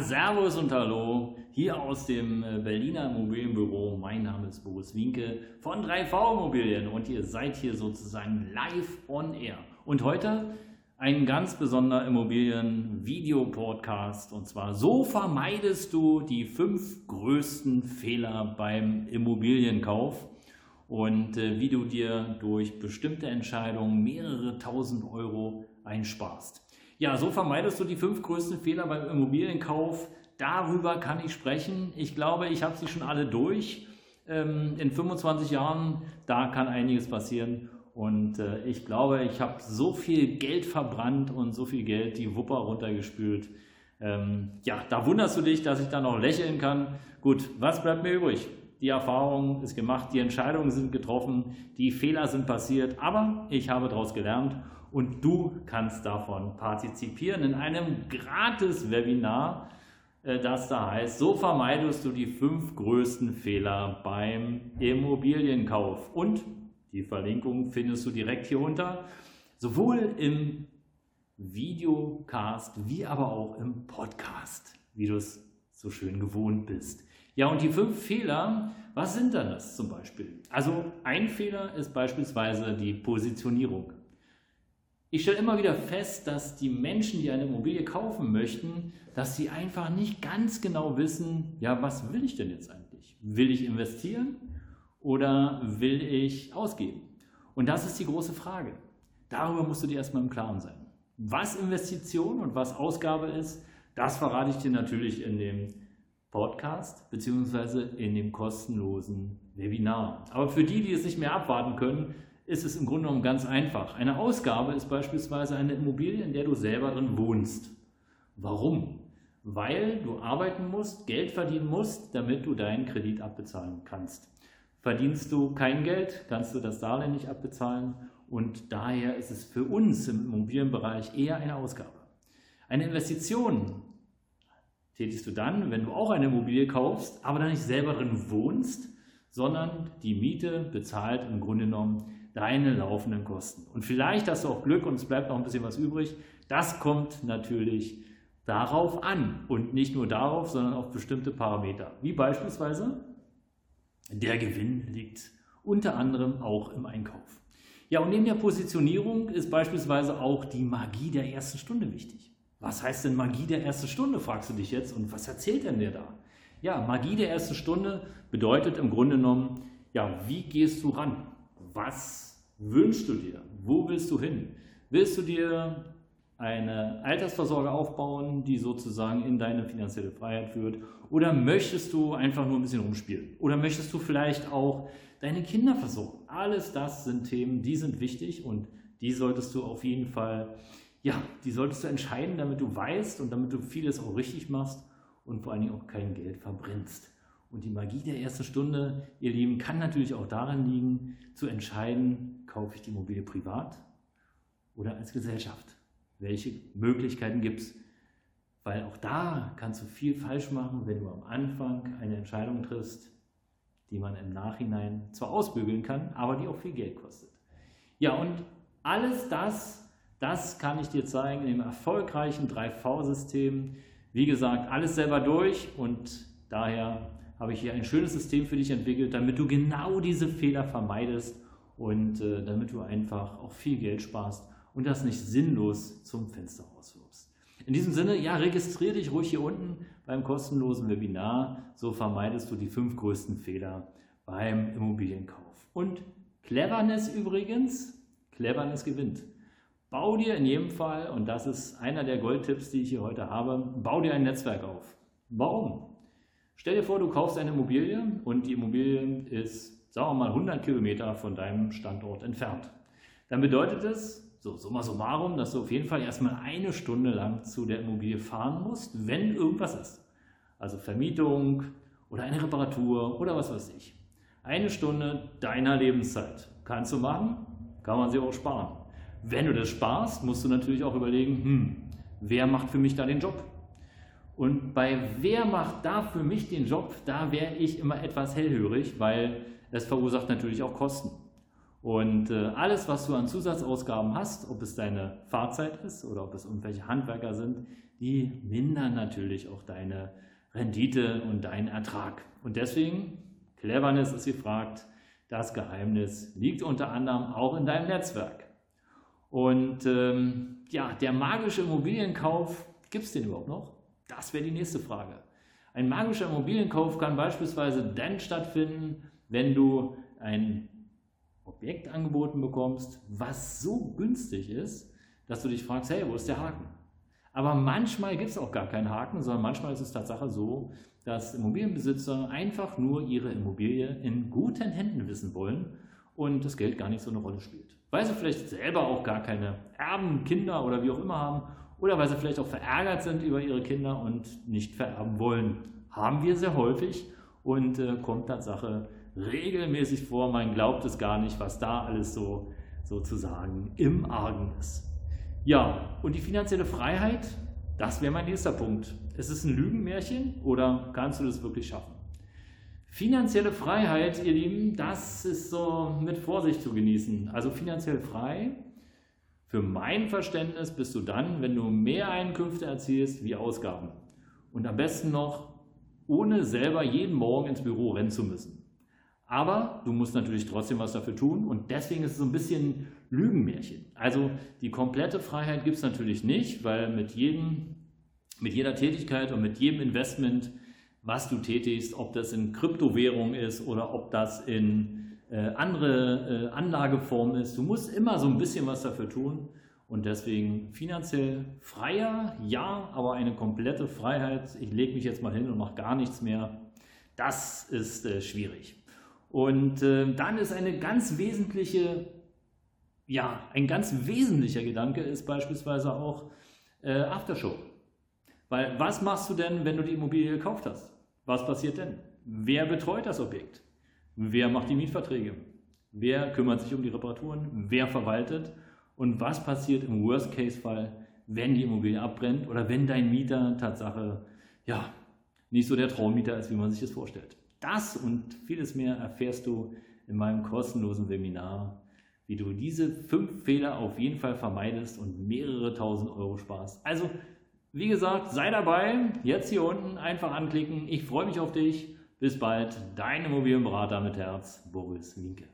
Servus und Hallo. Hier aus dem äh, Berliner Immobilienbüro. Mein Name ist Boris Winke von 3V Immobilien und ihr seid hier sozusagen live on air. Und heute ein ganz besonderer Immobilien-Video-Podcast und zwar so vermeidest du die fünf größten Fehler beim Immobilienkauf und äh, wie du dir durch bestimmte Entscheidungen mehrere tausend Euro einsparst. Ja, so vermeidest du die fünf größten Fehler beim Immobilienkauf. Darüber kann ich sprechen. Ich glaube, ich habe sie schon alle durch. Ähm, in 25 Jahren, da kann einiges passieren. Und äh, ich glaube, ich habe so viel Geld verbrannt und so viel Geld die Wupper runtergespült. Ähm, ja, da wunderst du dich, dass ich da noch lächeln kann. Gut, was bleibt mir übrig? Die Erfahrung ist gemacht, die Entscheidungen sind getroffen, die Fehler sind passiert, aber ich habe daraus gelernt und du kannst davon partizipieren in einem gratis Webinar, äh, das da heißt, so vermeidest du die fünf größten Fehler beim Immobilienkauf. Und die Verlinkung findest du direkt hier unter, sowohl im Videocast wie aber auch im Podcast, wie du es so schön gewohnt bist. Ja, und die fünf Fehler, was sind denn das zum Beispiel? Also ein Fehler ist beispielsweise die Positionierung. Ich stelle immer wieder fest, dass die Menschen, die eine Immobilie kaufen möchten, dass sie einfach nicht ganz genau wissen, ja, was will ich denn jetzt eigentlich? Will ich investieren oder will ich ausgeben? Und das ist die große Frage. Darüber musst du dir erstmal im Klaren sein. Was Investition und was Ausgabe ist, das verrate ich dir natürlich in dem Podcast beziehungsweise in dem kostenlosen Webinar. Aber für die, die es nicht mehr abwarten können, ist es im Grunde genommen ganz einfach. Eine Ausgabe ist beispielsweise eine Immobilie, in der du selber drin wohnst. Warum? Weil du arbeiten musst, Geld verdienen musst, damit du deinen Kredit abbezahlen kannst. Verdienst du kein Geld, kannst du das Darlehen nicht abbezahlen und daher ist es für uns im Immobilienbereich eher eine Ausgabe. Eine Investition tätigst du dann, wenn du auch eine Immobilie kaufst, aber dann nicht selber drin wohnst, sondern die Miete bezahlt im Grunde genommen deine laufenden Kosten. Und vielleicht hast du auch Glück und es bleibt noch ein bisschen was übrig. Das kommt natürlich darauf an und nicht nur darauf, sondern auf bestimmte Parameter, wie beispielsweise der Gewinn liegt unter anderem auch im Einkauf. Ja, und neben der Positionierung ist beispielsweise auch die Magie der ersten Stunde wichtig. Was heißt denn Magie der ersten Stunde, fragst du dich jetzt, und was erzählt denn der da? Ja, Magie der ersten Stunde bedeutet im Grunde genommen, ja, wie gehst du ran? Was wünschst du dir? Wo willst du hin? Willst du dir eine Altersvorsorge aufbauen, die sozusagen in deine finanzielle Freiheit führt? Oder möchtest du einfach nur ein bisschen rumspielen? Oder möchtest du vielleicht auch deine Kinder versorgen? Alles das sind Themen, die sind wichtig und die solltest du auf jeden Fall, ja, die solltest du entscheiden, damit du weißt und damit du vieles auch richtig machst und vor allen Dingen auch kein Geld verbrennst. Und die Magie der ersten Stunde, ihr Lieben, kann natürlich auch daran liegen, zu entscheiden, kaufe ich die Immobilie privat oder als Gesellschaft. Welche Möglichkeiten gibt es? Weil auch da kannst du viel falsch machen, wenn du am Anfang eine Entscheidung triffst, die man im Nachhinein zwar ausbügeln kann, aber die auch viel Geld kostet. Ja, und alles das, das kann ich dir zeigen in dem erfolgreichen 3V-System. Wie gesagt, alles selber durch und daher habe ich hier ein schönes System für dich entwickelt, damit du genau diese Fehler vermeidest und äh, damit du einfach auch viel Geld sparst und das nicht sinnlos zum Fenster rauswirfst. In diesem Sinne, ja, registriere dich ruhig hier unten beim kostenlosen Webinar. So vermeidest du die fünf größten Fehler beim Immobilienkauf. Und Cleverness übrigens, Cleverness gewinnt. Bau dir in jedem Fall, und das ist einer der Goldtipps, die ich hier heute habe, bau dir ein Netzwerk auf. Warum? Stell dir vor, du kaufst eine Immobilie und die Immobilie ist, sagen wir mal, 100 Kilometer von deinem Standort entfernt. Dann bedeutet es, so summa summarum, dass du auf jeden Fall erstmal eine Stunde lang zu der Immobilie fahren musst, wenn irgendwas ist. Also Vermietung oder eine Reparatur oder was weiß ich. Eine Stunde deiner Lebenszeit kannst du machen, kann man sie auch sparen. Wenn du das sparst, musst du natürlich auch überlegen, hm, wer macht für mich da den Job? Und bei wer macht da für mich den Job, da wäre ich immer etwas hellhörig, weil es verursacht natürlich auch Kosten. Und äh, alles, was du an Zusatzausgaben hast, ob es deine Fahrzeit ist oder ob es irgendwelche Handwerker sind, die mindern natürlich auch deine Rendite und deinen Ertrag. Und deswegen, Cleverness ist gefragt, das Geheimnis liegt unter anderem auch in deinem Netzwerk. Und ähm, ja, der magische Immobilienkauf, gibt es den überhaupt noch? Das wäre die nächste Frage. Ein magischer Immobilienkauf kann beispielsweise dann stattfinden, wenn du ein Objekt angeboten bekommst, was so günstig ist, dass du dich fragst, hey, wo ist der Haken? Aber manchmal gibt es auch gar keinen Haken, sondern manchmal ist es Tatsache so, dass Immobilienbesitzer einfach nur ihre Immobilie in guten Händen wissen wollen und das Geld gar nicht so eine Rolle spielt. Weil sie vielleicht selber auch gar keine Erben, Kinder oder wie auch immer haben oder weil sie vielleicht auch verärgert sind über ihre Kinder und nicht vererben wollen. Haben wir sehr häufig und äh, kommt Tatsache regelmäßig vor. Man glaubt es gar nicht, was da alles so sozusagen im Argen ist. Ja, und die finanzielle Freiheit, das wäre mein nächster Punkt. Ist es ein Lügenmärchen oder kannst du das wirklich schaffen? Finanzielle Freiheit, ihr Lieben, das ist so mit Vorsicht zu genießen. Also finanziell frei, für mein Verständnis bist du dann, wenn du mehr Einkünfte erzielst wie Ausgaben. Und am besten noch, ohne selber jeden Morgen ins Büro rennen zu müssen. Aber du musst natürlich trotzdem was dafür tun und deswegen ist es so ein bisschen Lügenmärchen. Also die komplette Freiheit gibt es natürlich nicht, weil mit, jedem, mit jeder Tätigkeit und mit jedem Investment, was du tätigst, ob das in Kryptowährung ist oder ob das in äh, andere äh, Anlageformen ist, du musst immer so ein bisschen was dafür tun. Und deswegen finanziell freier, ja, aber eine komplette Freiheit, ich lege mich jetzt mal hin und mache gar nichts mehr, das ist äh, schwierig. Und äh, dann ist eine ganz wesentliche, ja, ein ganz wesentlicher Gedanke ist beispielsweise auch äh, Aftershow. Weil was machst du denn, wenn du die Immobilie gekauft hast? Was passiert denn? Wer betreut das Objekt? Wer macht die Mietverträge? Wer kümmert sich um die Reparaturen? Wer verwaltet? Und was passiert im Worst-Case-Fall, wenn die Immobilie abbrennt oder wenn dein Mieter Tatsache ja, nicht so der Traummieter ist, wie man sich das vorstellt? Das und vieles mehr erfährst du in meinem kostenlosen Webinar, wie du diese fünf Fehler auf jeden Fall vermeidest und mehrere tausend Euro sparst. Also, wie gesagt, sei dabei. Jetzt hier unten einfach anklicken. Ich freue mich auf dich. Bis bald. Dein Immobilienberater mit Herz, Boris Minke.